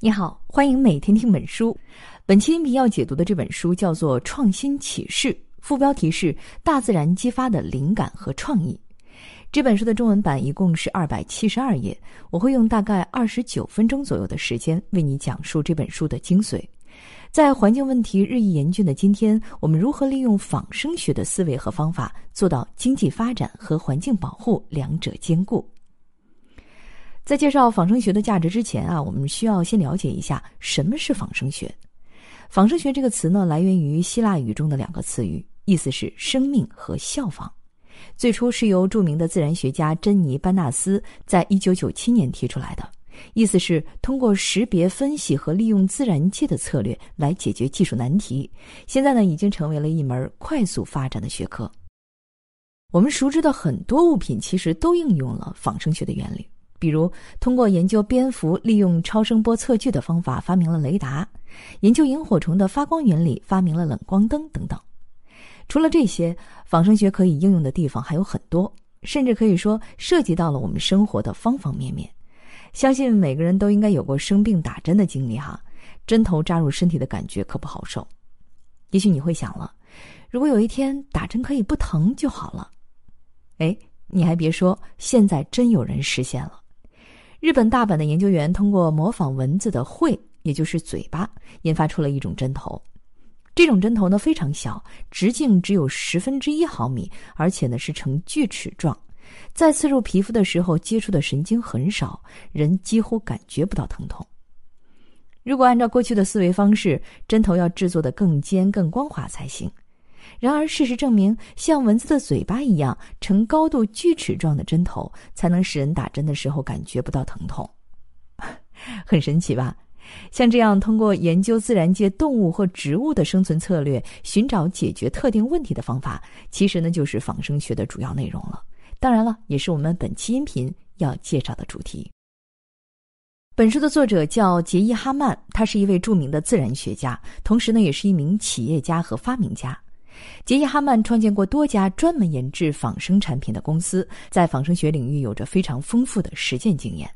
你好，欢迎每天听本书。本期音频要解读的这本书叫做《创新启示》，副标题是“大自然激发的灵感和创意”。这本书的中文版一共是二百七十二页，我会用大概二十九分钟左右的时间为你讲述这本书的精髓。在环境问题日益严峻的今天，我们如何利用仿生学的思维和方法，做到经济发展和环境保护两者兼顾？在介绍仿生学的价值之前啊，我们需要先了解一下什么是仿生学。仿生学这个词呢，来源于希腊语中的两个词语，意思是生命和效仿。最初是由著名的自然学家珍妮·班纳斯在一九九七年提出来的，意思是通过识别、分析和利用自然界的策略来解决技术难题。现在呢，已经成为了一门快速发展的学科。我们熟知的很多物品其实都应用了仿生学的原理。比如，通过研究蝙蝠利用超声波测距的方法发明了雷达；研究萤火虫的发光原理发明了冷光灯等等。除了这些，仿生学可以应用的地方还有很多，甚至可以说涉及到了我们生活的方方面面。相信每个人都应该有过生病打针的经历哈，针头扎入身体的感觉可不好受。也许你会想了，如果有一天打针可以不疼就好了，哎，你还别说，现在真有人实现了。日本大阪的研究员通过模仿蚊子的喙，也就是嘴巴，研发出了一种针头。这种针头呢非常小，直径只有十分之一毫米，而且呢是呈锯齿状。在刺入皮肤的时候，接触的神经很少，人几乎感觉不到疼痛。如果按照过去的思维方式，针头要制作的更尖、更光滑才行。然而，事实证明，像蚊子的嘴巴一样呈高度锯齿状的针头，才能使人打针的时候感觉不到疼痛，很神奇吧？像这样通过研究自然界动物或植物的生存策略，寻找解决特定问题的方法，其实呢就是仿生学的主要内容了。当然了，也是我们本期音频要介绍的主题。本书的作者叫杰伊·哈曼，他是一位著名的自然学家，同时呢也是一名企业家和发明家。杰伊·哈曼创建过多家专门研制仿生产品的公司，在仿生学领域有着非常丰富的实践经验。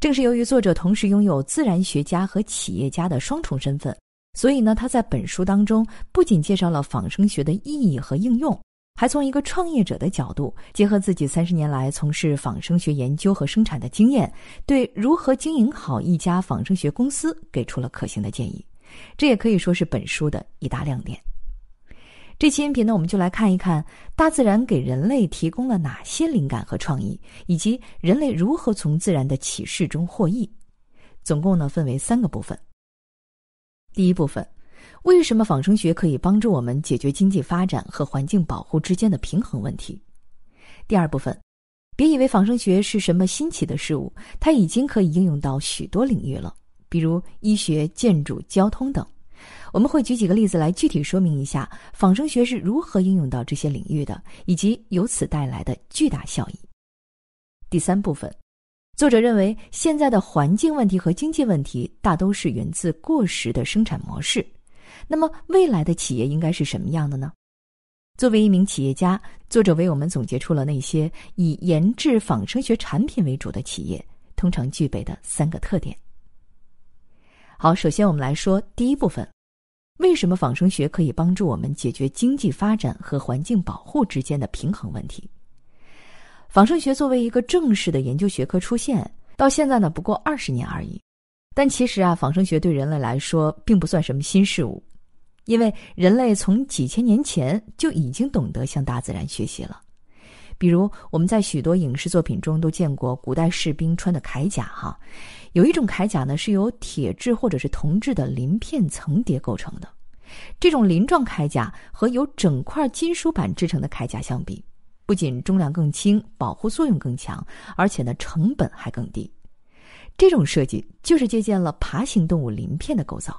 正是由于作者同时拥有自然学家和企业家的双重身份，所以呢，他在本书当中不仅介绍了仿生学的意义和应用，还从一个创业者的角度，结合自己三十年来从事仿生学研究和生产的经验，对如何经营好一家仿生学公司给出了可行的建议。这也可以说是本书的一大亮点。这期音频呢，我们就来看一看大自然给人类提供了哪些灵感和创意，以及人类如何从自然的启示中获益。总共呢分为三个部分。第一部分，为什么仿生学可以帮助我们解决经济发展和环境保护之间的平衡问题？第二部分，别以为仿生学是什么新奇的事物，它已经可以应用到许多领域了，比如医学、建筑、交通等。我们会举几个例子来具体说明一下仿生学是如何应用到这些领域的，以及由此带来的巨大效益。第三部分，作者认为现在的环境问题和经济问题大都是源自过时的生产模式。那么未来的企业应该是什么样的呢？作为一名企业家，作者为我们总结出了那些以研制仿生学产品为主的企业通常具备的三个特点。好，首先我们来说第一部分。为什么仿生学可以帮助我们解决经济发展和环境保护之间的平衡问题？仿生学作为一个正式的研究学科出现，到现在呢不过二十年而已。但其实啊，仿生学对人类来说并不算什么新事物，因为人类从几千年前就已经懂得向大自然学习了。比如我们在许多影视作品中都见过古代士兵穿的铠甲，哈。有一种铠甲呢，是由铁质或者是铜质的鳞片层叠构成的。这种鳞状铠甲和由整块金属板制成的铠甲相比，不仅重量更轻，保护作用更强，而且呢成本还更低。这种设计就是借鉴了爬行动物鳞片的构造，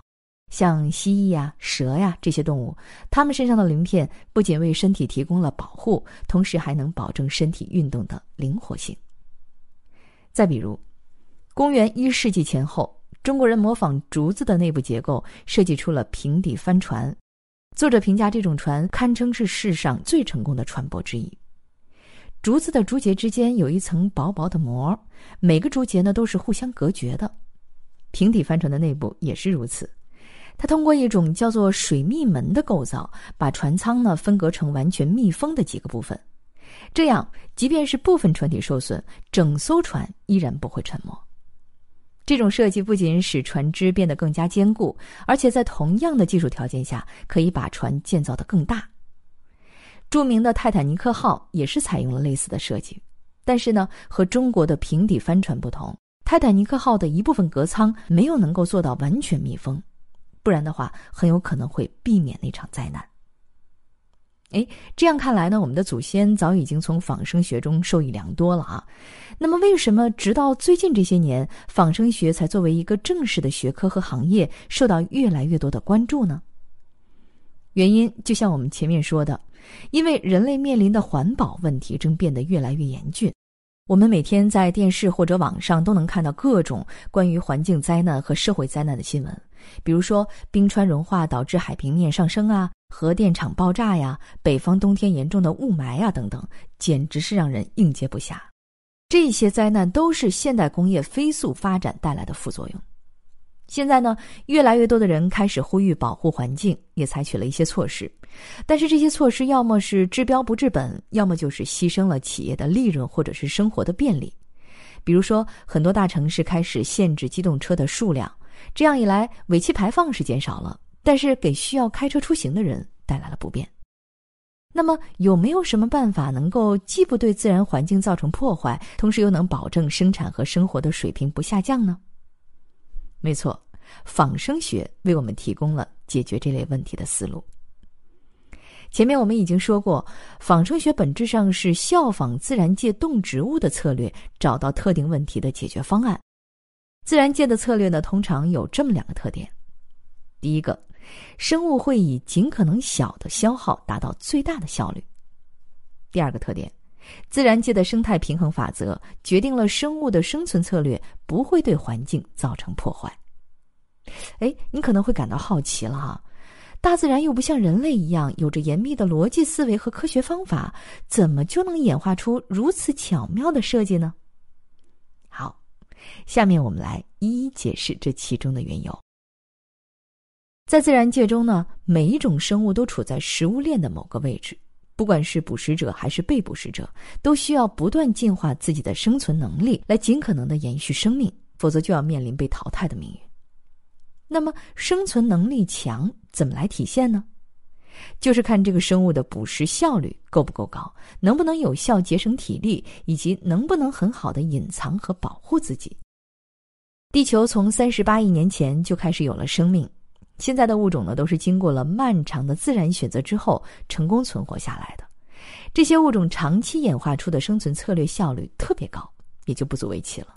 像蜥蜴呀、蛇呀这些动物，它们身上的鳞片不仅为身体提供了保护，同时还能保证身体运动的灵活性。再比如。公元一世纪前后，中国人模仿竹子的内部结构，设计出了平底帆船。作者评价这种船堪称是世上最成功的船舶之一。竹子的竹节之间有一层薄薄的膜，每个竹节呢都是互相隔绝的。平底帆船的内部也是如此。它通过一种叫做水密门的构造，把船舱呢分隔成完全密封的几个部分。这样，即便是部分船体受损，整艘船依然不会沉没。这种设计不仅使船只变得更加坚固，而且在同样的技术条件下，可以把船建造得更大。著名的泰坦尼克号也是采用了类似的设计，但是呢，和中国的平底帆船不同，泰坦尼克号的一部分隔舱没有能够做到完全密封，不然的话，很有可能会避免那场灾难。哎，这样看来呢，我们的祖先早已经从仿生学中受益良多了啊。那么，为什么直到最近这些年，仿生学才作为一个正式的学科和行业受到越来越多的关注呢？原因就像我们前面说的。因为人类面临的环保问题正变得越来越严峻，我们每天在电视或者网上都能看到各种关于环境灾难和社会灾难的新闻，比如说冰川融化导致海平面上升啊，核电厂爆炸呀，北方冬天严重的雾霾啊等等，简直是让人应接不暇。这些灾难都是现代工业飞速发展带来的副作用。现在呢，越来越多的人开始呼吁保护环境，也采取了一些措施。但是这些措施要么是治标不治本，要么就是牺牲了企业的利润或者是生活的便利。比如说，很多大城市开始限制机动车的数量，这样一来，尾气排放是减少了，但是给需要开车出行的人带来了不便。那么，有没有什么办法能够既不对自然环境造成破坏，同时又能保证生产和生活的水平不下降呢？没错，仿生学为我们提供了解决这类问题的思路。前面我们已经说过，仿生学本质上是效仿自然界动植物的策略，找到特定问题的解决方案。自然界的策略呢，通常有这么两个特点：第一个，生物会以尽可能小的消耗达到最大的效率；第二个特点。自然界的生态平衡法则决定了生物的生存策略不会对环境造成破坏。哎，你可能会感到好奇了哈，大自然又不像人类一样有着严密的逻辑思维和科学方法，怎么就能演化出如此巧妙的设计呢？好，下面我们来一一解释这其中的缘由。在自然界中呢，每一种生物都处在食物链的某个位置。不管是捕食者还是被捕食者，都需要不断进化自己的生存能力，来尽可能的延续生命，否则就要面临被淘汰的命运。那么，生存能力强怎么来体现呢？就是看这个生物的捕食效率够不够高，能不能有效节省体力，以及能不能很好的隐藏和保护自己。地球从三十八亿年前就开始有了生命。现在的物种呢，都是经过了漫长的自然选择之后成功存活下来的。这些物种长期演化出的生存策略效率特别高，也就不足为奇了。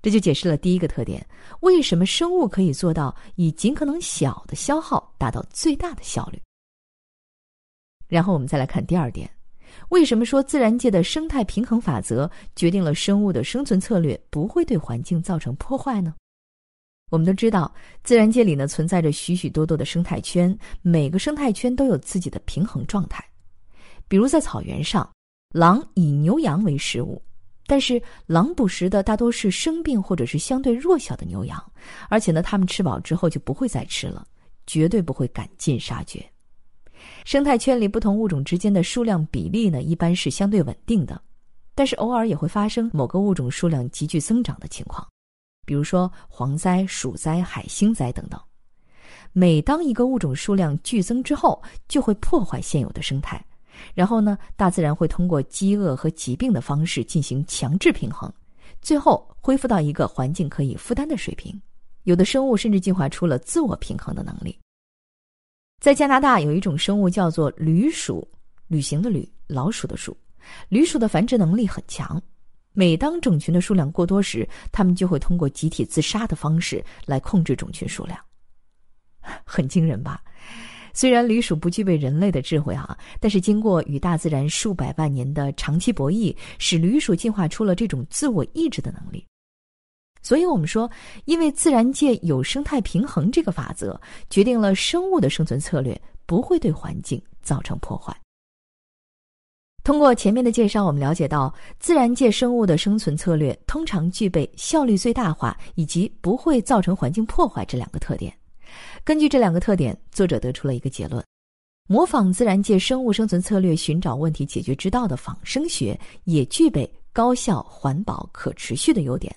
这就解释了第一个特点：为什么生物可以做到以尽可能小的消耗达到最大的效率。然后我们再来看第二点：为什么说自然界的生态平衡法则决定了生物的生存策略不会对环境造成破坏呢？我们都知道，自然界里呢存在着许许多多的生态圈，每个生态圈都有自己的平衡状态。比如在草原上，狼以牛羊为食物，但是狼捕食的大多是生病或者是相对弱小的牛羊，而且呢，它们吃饱之后就不会再吃了，绝对不会赶尽杀绝。生态圈里不同物种之间的数量比例呢，一般是相对稳定的，但是偶尔也会发生某个物种数量急剧增长的情况。比如说蝗灾、鼠灾、海星灾等等，每当一个物种数量剧增之后，就会破坏现有的生态，然后呢，大自然会通过饥饿和疾病的方式进行强制平衡，最后恢复到一个环境可以负担的水平。有的生物甚至进化出了自我平衡的能力。在加拿大有一种生物叫做旅鼠，旅行的旅，老鼠的鼠，旅鼠的繁殖能力很强。每当种群的数量过多时，它们就会通过集体自杀的方式来控制种群数量，很惊人吧？虽然旅鼠不具备人类的智慧哈，但是经过与大自然数百万年的长期博弈，使旅鼠进化出了这种自我意志的能力。所以我们说，因为自然界有生态平衡这个法则，决定了生物的生存策略不会对环境造成破坏。通过前面的介绍，我们了解到自然界生物的生存策略通常具备效率最大化以及不会造成环境破坏这两个特点。根据这两个特点，作者得出了一个结论：模仿自然界生物生存策略，寻找问题解决之道的仿生学也具备高效、环保、可持续的优点。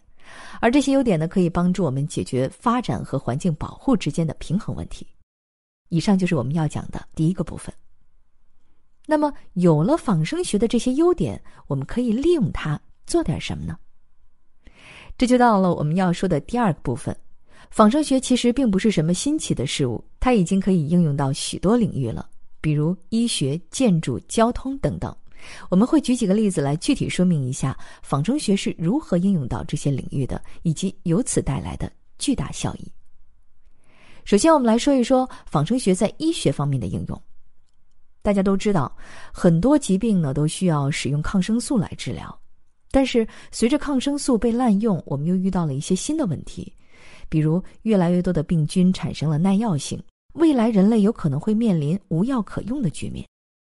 而这些优点呢，可以帮助我们解决发展和环境保护之间的平衡问题。以上就是我们要讲的第一个部分。那么，有了仿生学的这些优点，我们可以利用它做点什么呢？这就到了我们要说的第二个部分。仿生学其实并不是什么新奇的事物，它已经可以应用到许多领域了，比如医学、建筑、交通等等。我们会举几个例子来具体说明一下仿生学是如何应用到这些领域的，以及由此带来的巨大效益。首先，我们来说一说仿生学在医学方面的应用。大家都知道，很多疾病呢都需要使用抗生素来治疗，但是随着抗生素被滥用，我们又遇到了一些新的问题，比如越来越多的病菌产生了耐药性，未来人类有可能会面临无药可用的局面。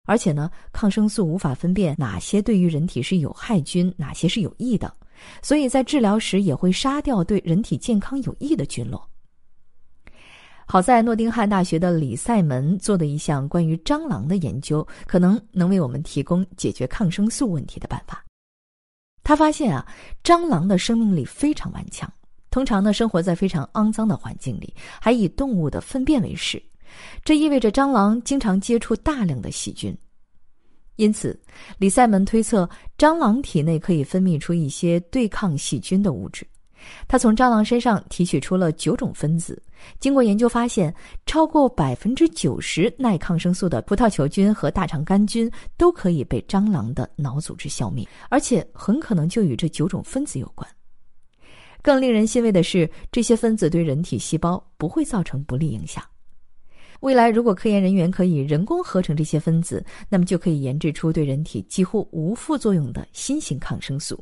而且呢，抗生素无法分辨哪些对于人体是有害菌，哪些是有益的，所以在治疗时也会杀掉对人体健康有益的菌落。好在诺丁汉大学的李塞门做的一项关于蟑螂的研究，可能能为我们提供解决抗生素问题的办法。他发现啊，蟑螂的生命力非常顽强，通常呢生活在非常肮脏的环境里，还以动物的粪便为食，这意味着蟑螂经常接触大量的细菌。因此，李塞门推测蟑螂体内可以分泌出一些对抗细菌的物质。他从蟑螂身上提取出了九种分子，经过研究发现，超过百分之九十耐抗生素的葡萄球菌和大肠杆菌都可以被蟑螂的脑组织消灭，而且很可能就与这九种分子有关。更令人欣慰的是，这些分子对人体细胞不会造成不利影响。未来，如果科研人员可以人工合成这些分子，那么就可以研制出对人体几乎无副作用的新型抗生素。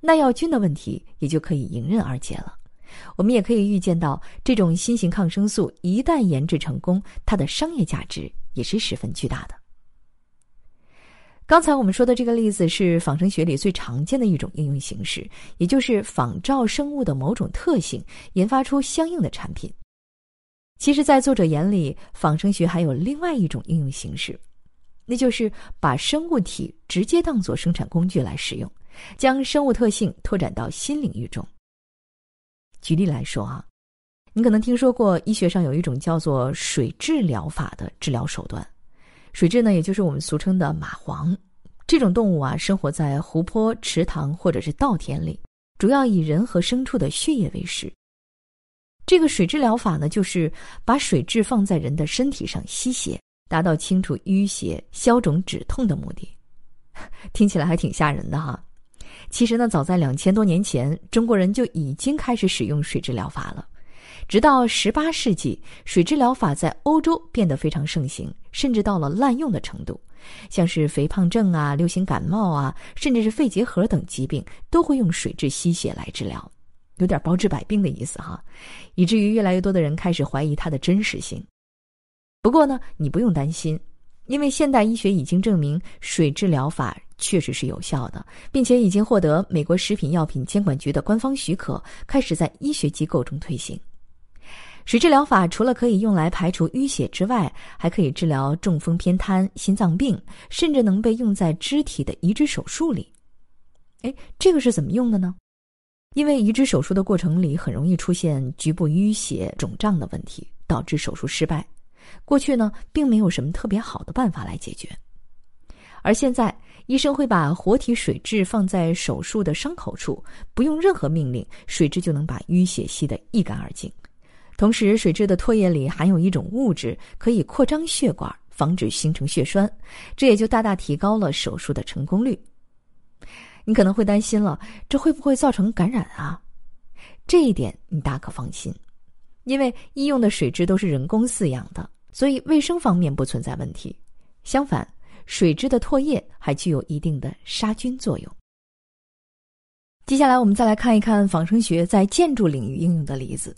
耐药菌的问题也就可以迎刃而解了。我们也可以预见到，这种新型抗生素一旦研制成功，它的商业价值也是十分巨大的。刚才我们说的这个例子是仿生学里最常见的一种应用形式，也就是仿照生物的某种特性，研发出相应的产品。其实，在作者眼里，仿生学还有另外一种应用形式，那就是把生物体直接当作生产工具来使用。将生物特性拓展到新领域中。举例来说啊，你可能听说过医学上有一种叫做水蛭疗法的治疗手段。水蛭呢，也就是我们俗称的蚂蟥。这种动物啊，生活在湖泊、池塘或者是稻田里，主要以人和牲畜的血液为食。这个水蛭疗法呢，就是把水蛭放在人的身体上吸血，达到清除淤血、消肿止痛的目的。听起来还挺吓人的哈。其实呢，早在两千多年前，中国人就已经开始使用水蛭疗法了。直到十八世纪，水蛭疗法在欧洲变得非常盛行，甚至到了滥用的程度。像是肥胖症啊、流行感冒啊，甚至是肺结核等疾病，都会用水蛭吸血来治疗，有点包治百病的意思哈。以至于越来越多的人开始怀疑它的真实性。不过呢，你不用担心，因为现代医学已经证明水蛭疗法。确实是有效的，并且已经获得美国食品药品监管局的官方许可，开始在医学机构中推行。水治疗法除了可以用来排除淤血之外，还可以治疗中风、偏瘫、心脏病，甚至能被用在肢体的移植手术里。哎，这个是怎么用的呢？因为移植手术的过程里很容易出现局部淤血、肿胀的问题，导致手术失败。过去呢，并没有什么特别好的办法来解决，而现在。医生会把活体水蛭放在手术的伤口处，不用任何命令，水蛭就能把淤血吸得一干二净。同时，水蛭的唾液里含有一种物质，可以扩张血管，防止形成血栓，这也就大大提高了手术的成功率。你可能会担心了，这会不会造成感染啊？这一点你大可放心，因为医用的水质都是人工饲养的，所以卫生方面不存在问题。相反。水质的唾液还具有一定的杀菌作用。接下来，我们再来看一看仿生学在建筑领域应用的例子。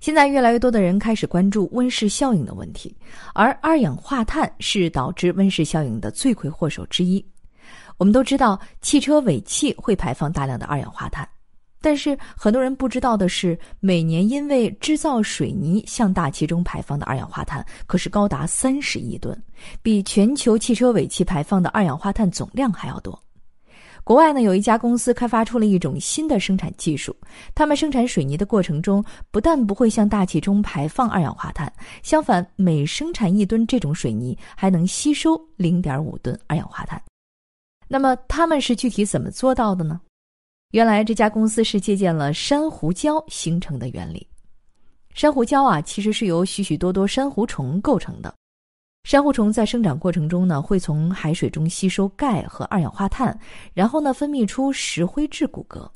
现在，越来越多的人开始关注温室效应的问题，而二氧化碳是导致温室效应的罪魁祸首之一。我们都知道，汽车尾气会排放大量的二氧化碳，但是很多人不知道的是，每年因为制造水泥向大气中排放的二氧化碳可是高达三十亿吨，比全球汽车尾气排放的二氧化碳总量还要多。国外呢，有一家公司开发出了一种新的生产技术，他们生产水泥的过程中，不但不会向大气中排放二氧化碳，相反，每生产一吨这种水泥还能吸收零点五吨二氧化碳。那么他们是具体怎么做到的呢？原来这家公司是借鉴了珊瑚礁形成的原理。珊瑚礁啊，其实是由许许多多珊瑚虫构成的。珊瑚虫在生长过程中呢，会从海水中吸收钙和二氧化碳，然后呢分泌出石灰质骨骼。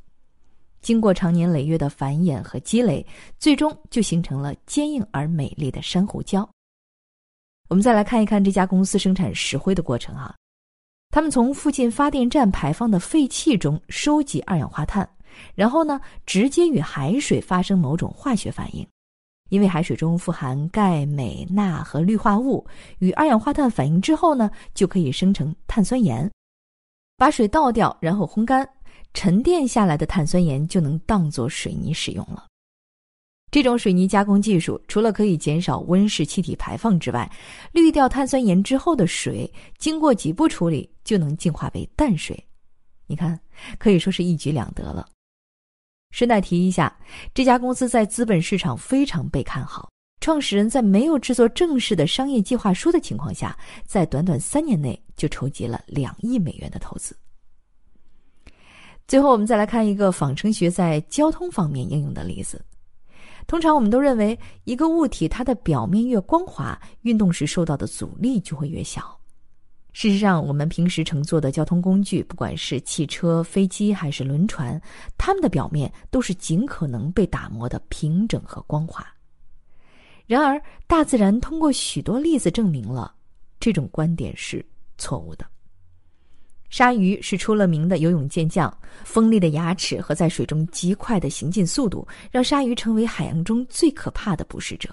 经过长年累月的繁衍和积累，最终就形成了坚硬而美丽的珊瑚礁。我们再来看一看这家公司生产石灰的过程啊。他们从附近发电站排放的废气中收集二氧化碳，然后呢，直接与海水发生某种化学反应。因为海水中富含钙、镁、钠和氯化物，与二氧化碳反应之后呢，就可以生成碳酸盐。把水倒掉，然后烘干，沉淀下来的碳酸盐就能当做水泥使用了。这种水泥加工技术除了可以减少温室气体排放之外，滤掉碳酸盐之后的水，经过几步处理就能净化为淡水。你看，可以说是一举两得了。顺带提一下，这家公司在资本市场非常被看好，创始人在没有制作正式的商业计划书的情况下，在短短三年内就筹集了两亿美元的投资。最后，我们再来看一个仿生学在交通方面应用的例子。通常我们都认为，一个物体它的表面越光滑，运动时受到的阻力就会越小。事实上，我们平时乘坐的交通工具，不管是汽车、飞机还是轮船，它们的表面都是尽可能被打磨的平整和光滑。然而，大自然通过许多例子证明了这种观点是错误的。鲨鱼是出了名的游泳健将，锋利的牙齿和在水中极快的行进速度，让鲨鱼成为海洋中最可怕的捕食者。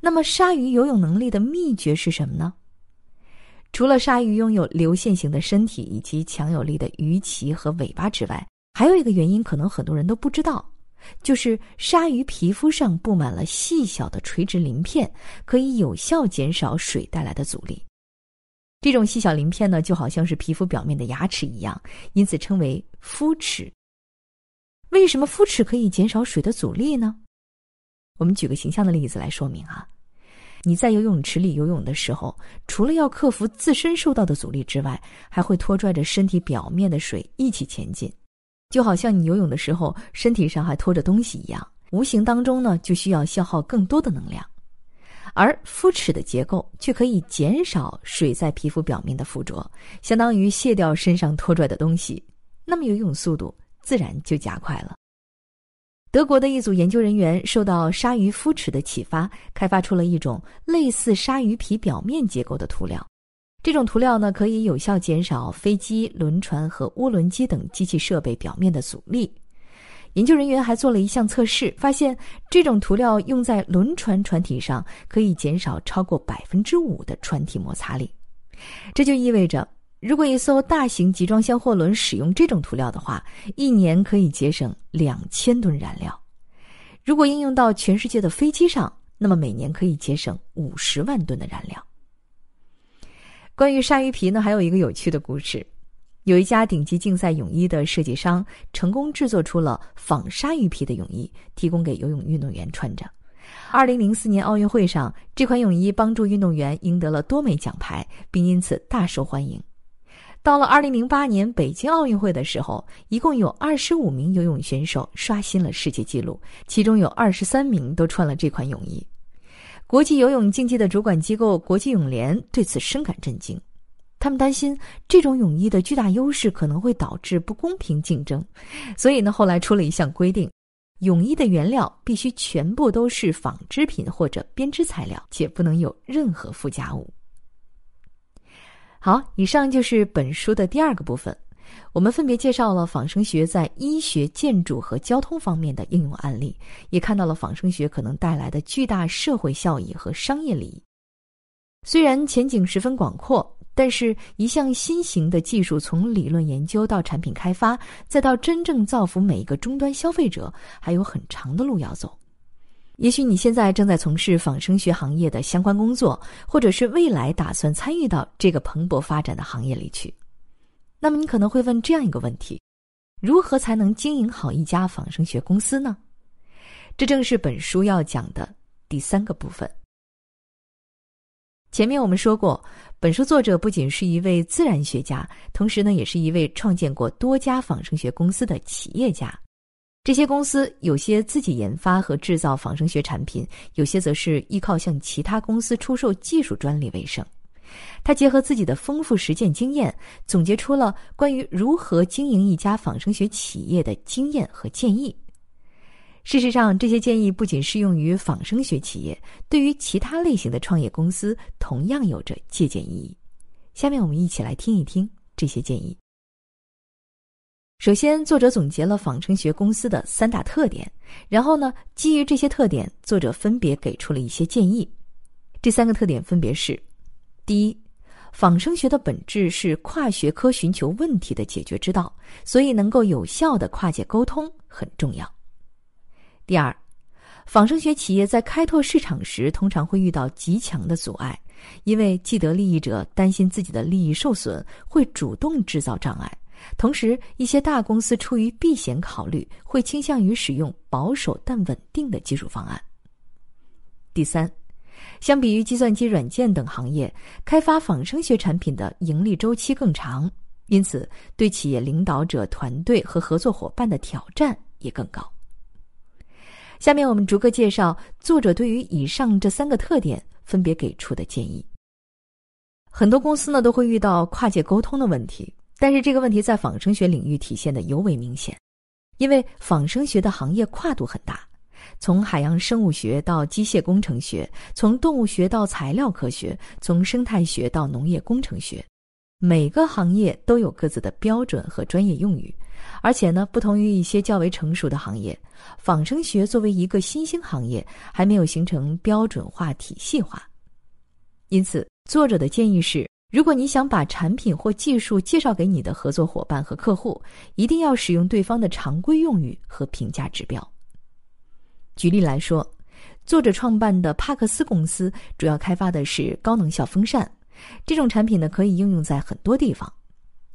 那么，鲨鱼游泳能力的秘诀是什么呢？除了鲨鱼拥有流线型的身体以及强有力的鱼鳍和尾巴之外，还有一个原因，可能很多人都不知道，就是鲨鱼皮肤上布满了细小的垂直鳞片，可以有效减少水带来的阻力。这种细小鳞片呢，就好像是皮肤表面的牙齿一样，因此称为肤齿。为什么肤齿可以减少水的阻力呢？我们举个形象的例子来说明啊。你在游泳池里游泳的时候，除了要克服自身受到的阻力之外，还会拖拽着身体表面的水一起前进，就好像你游泳的时候身体上还拖着东西一样，无形当中呢就需要消耗更多的能量。而肤齿的结构却可以减少水在皮肤表面的附着，相当于卸掉身上拖拽的东西，那么游泳速度自然就加快了。德国的一组研究人员受到鲨鱼肤齿的启发，开发出了一种类似鲨鱼皮表面结构的涂料。这种涂料呢，可以有效减少飞机、轮船和涡轮机等机器设备表面的阻力。研究人员还做了一项测试，发现这种涂料用在轮船船体上，可以减少超过百分之五的船体摩擦力。这就意味着，如果一艘大型集装箱货轮使用这种涂料的话，一年可以节省两千吨燃料；如果应用到全世界的飞机上，那么每年可以节省五十万吨的燃料。关于鲨鱼皮呢，还有一个有趣的故事。有一家顶级竞赛泳衣的设计商成功制作出了仿鲨鱼皮的泳衣，提供给游泳运动员穿着。二零零四年奥运会上，这款泳衣帮助运动员赢得了多枚奖牌，并因此大受欢迎。到了二零零八年北京奥运会的时候，一共有二十五名游泳选手刷新了世界纪录，其中有二十三名都穿了这款泳衣。国际游泳竞技的主管机构国际泳联对此深感震惊。他们担心这种泳衣的巨大优势可能会导致不公平竞争，所以呢，后来出了一项规定：泳衣的原料必须全部都是纺织品或者编织材料，且不能有任何附加物。好，以上就是本书的第二个部分，我们分别介绍了仿生学在医学、建筑和交通方面的应用案例，也看到了仿生学可能带来的巨大社会效益和商业利益。虽然前景十分广阔。但是，一项新型的技术从理论研究到产品开发，再到真正造福每一个终端消费者，还有很长的路要走。也许你现在正在从事仿生学行业的相关工作，或者是未来打算参与到这个蓬勃发展的行业里去。那么，你可能会问这样一个问题：如何才能经营好一家仿生学公司呢？这正是本书要讲的第三个部分。前面我们说过，本书作者不仅是一位自然学家，同时呢，也是一位创建过多家仿生学公司的企业家。这些公司有些自己研发和制造仿生学产品，有些则是依靠向其他公司出售技术专利为生。他结合自己的丰富实践经验，总结出了关于如何经营一家仿生学企业的经验和建议。事实上，这些建议不仅适用于仿生学企业，对于其他类型的创业公司同样有着借鉴意义。下面我们一起来听一听这些建议。首先，作者总结了仿生学公司的三大特点，然后呢，基于这些特点，作者分别给出了一些建议。这三个特点分别是：第一，仿生学的本质是跨学科寻求问题的解决之道，所以能够有效的跨界沟通很重要。第二，仿生学企业在开拓市场时通常会遇到极强的阻碍，因为既得利益者担心自己的利益受损，会主动制造障碍；同时，一些大公司出于避险考虑，会倾向于使用保守但稳定的技术方案。第三，相比于计算机软件等行业，开发仿生学产品的盈利周期更长，因此对企业领导者、团队和合作伙伴的挑战也更高。下面我们逐个介绍作者对于以上这三个特点分别给出的建议。很多公司呢都会遇到跨界沟通的问题，但是这个问题在仿生学领域体现的尤为明显，因为仿生学的行业跨度很大，从海洋生物学到机械工程学，从动物学到材料科学，从生态学到农业工程学。每个行业都有各自的标准和专业用语，而且呢，不同于一些较为成熟的行业，仿生学作为一个新兴行业，还没有形成标准化、体系化。因此，作者的建议是：如果你想把产品或技术介绍给你的合作伙伴和客户，一定要使用对方的常规用语和评价指标。举例来说，作者创办的帕克斯公司主要开发的是高能效风扇。这种产品呢，可以应用在很多地方，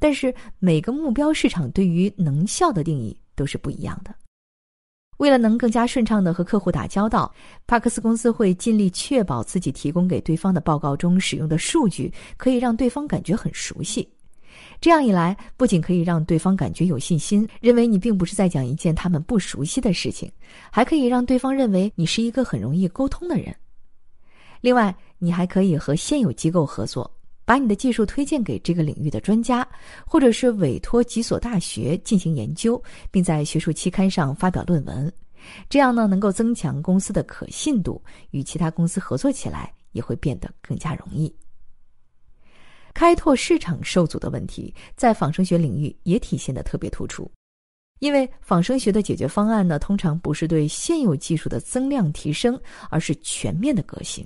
但是每个目标市场对于能效的定义都是不一样的。为了能更加顺畅的和客户打交道，帕克斯公司会尽力确保自己提供给对方的报告中使用的数据可以让对方感觉很熟悉。这样一来，不仅可以让对方感觉有信心，认为你并不是在讲一件他们不熟悉的事情，还可以让对方认为你是一个很容易沟通的人。另外，你还可以和现有机构合作，把你的技术推荐给这个领域的专家，或者是委托几所大学进行研究，并在学术期刊上发表论文。这样呢，能够增强公司的可信度，与其他公司合作起来也会变得更加容易。开拓市场受阻的问题，在仿生学领域也体现的特别突出，因为仿生学的解决方案呢，通常不是对现有技术的增量提升，而是全面的革新。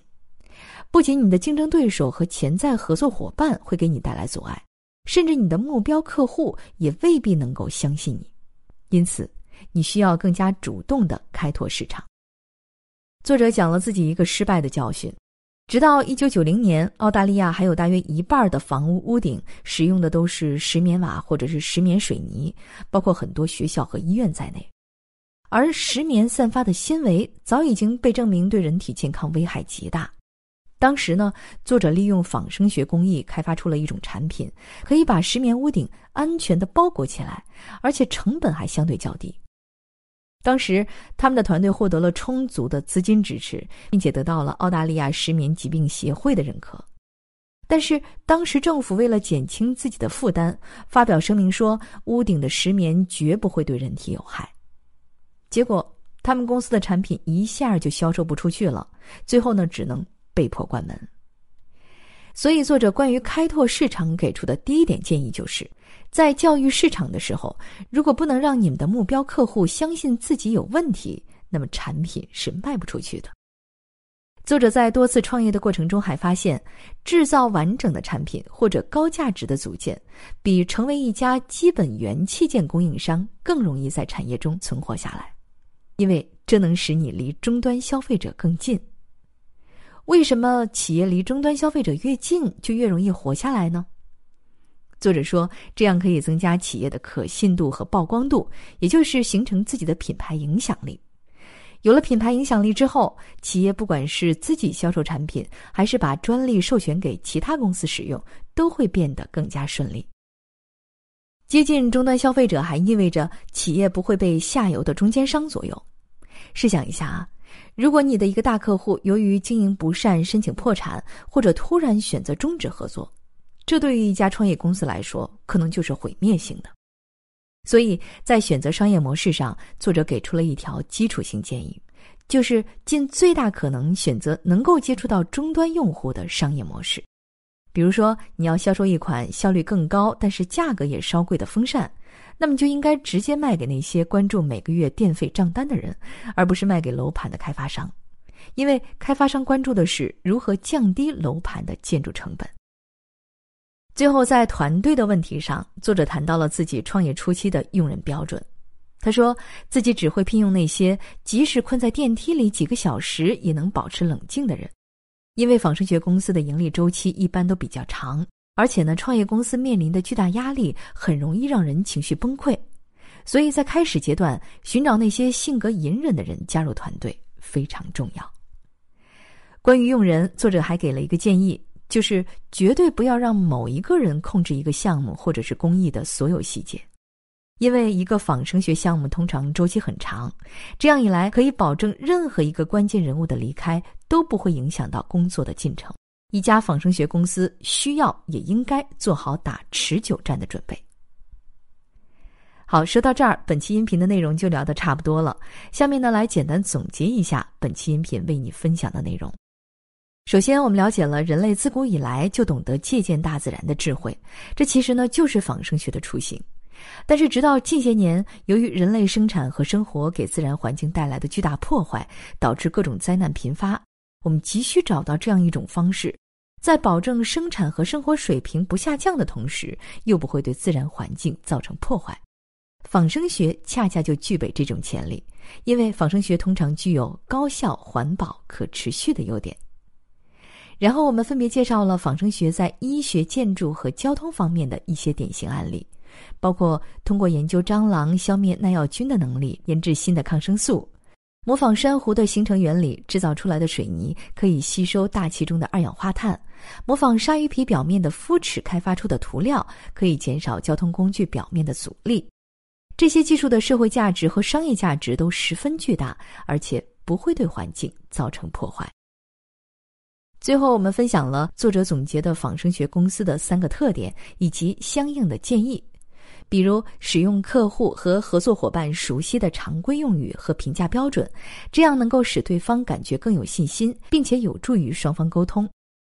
不仅你的竞争对手和潜在合作伙伴会给你带来阻碍，甚至你的目标客户也未必能够相信你。因此，你需要更加主动的开拓市场。作者讲了自己一个失败的教训：直到一九九零年，澳大利亚还有大约一半的房屋屋顶使用的都是石棉瓦或者是石棉水泥，包括很多学校和医院在内。而石棉散发的纤维早已经被证明对人体健康危害极大。当时呢，作者利用仿生学工艺开发出了一种产品，可以把石棉屋顶安全的包裹起来，而且成本还相对较低。当时他们的团队获得了充足的资金支持，并且得到了澳大利亚石棉疾病协会的认可。但是当时政府为了减轻自己的负担，发表声明说屋顶的石棉绝不会对人体有害。结果他们公司的产品一下就销售不出去了，最后呢，只能。被迫关门。所以，作者关于开拓市场给出的第一点建议，就是在教育市场的时候，如果不能让你们的目标客户相信自己有问题，那么产品是卖不出去的。作者在多次创业的过程中还发现，制造完整的产品或者高价值的组件，比成为一家基本元器件供应商更容易在产业中存活下来，因为这能使你离终端消费者更近。为什么企业离终端消费者越近就越容易活下来呢？作者说，这样可以增加企业的可信度和曝光度，也就是形成自己的品牌影响力。有了品牌影响力之后，企业不管是自己销售产品，还是把专利授权给其他公司使用，都会变得更加顺利。接近终端消费者还意味着企业不会被下游的中间商左右。试想一下啊，如果你的一个大客户由于经营不善申请破产，或者突然选择终止合作，这对于一家创业公司来说，可能就是毁灭性的。所以在选择商业模式上，作者给出了一条基础性建议，就是尽最大可能选择能够接触到终端用户的商业模式。比如说，你要销售一款效率更高，但是价格也稍贵的风扇，那么就应该直接卖给那些关注每个月电费账单的人，而不是卖给楼盘的开发商，因为开发商关注的是如何降低楼盘的建筑成本。最后，在团队的问题上，作者谈到了自己创业初期的用人标准。他说自己只会聘用那些即使困在电梯里几个小时也能保持冷静的人，因为仿生学公司的盈利周期一般都比较长，而且呢，创业公司面临的巨大压力很容易让人情绪崩溃，所以在开始阶段寻找那些性格隐忍的人加入团队非常重要。关于用人，作者还给了一个建议。就是绝对不要让某一个人控制一个项目或者是工艺的所有细节，因为一个仿生学项目通常周期很长，这样一来可以保证任何一个关键人物的离开都不会影响到工作的进程。一家仿生学公司需要也应该做好打持久战的准备。好，说到这儿，本期音频的内容就聊得差不多了。下面呢，来简单总结一下本期音频为你分享的内容。首先，我们了解了人类自古以来就懂得借鉴大自然的智慧，这其实呢就是仿生学的雏形。但是，直到近些年，由于人类生产和生活给自然环境带来的巨大破坏，导致各种灾难频发，我们急需找到这样一种方式，在保证生产和生活水平不下降的同时，又不会对自然环境造成破坏。仿生学恰恰就具备这种潜力，因为仿生学通常具有高效、环保、可持续的优点。然后我们分别介绍了仿生学在医学、建筑和交通方面的一些典型案例，包括通过研究蟑螂消灭耐药菌的能力，研制新的抗生素；模仿珊瑚的形成原理，制造出来的水泥可以吸收大气中的二氧化碳；模仿鲨鱼皮表面的肤齿开发出的涂料，可以减少交通工具表面的阻力。这些技术的社会价值和商业价值都十分巨大，而且不会对环境造成破坏。最后，我们分享了作者总结的仿生学公司的三个特点以及相应的建议，比如使用客户和合作伙伴熟悉的常规用语和评价标准，这样能够使对方感觉更有信心，并且有助于双方沟通。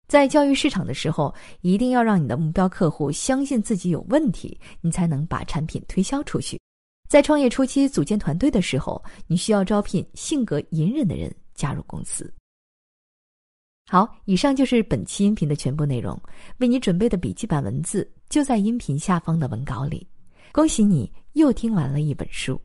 在教育市场的时候，一定要让你的目标客户相信自己有问题，你才能把产品推销出去。在创业初期组建团队的时候，你需要招聘性格隐忍的人加入公司。好，以上就是本期音频的全部内容。为你准备的笔记版文字就在音频下方的文稿里。恭喜你又听完了一本书。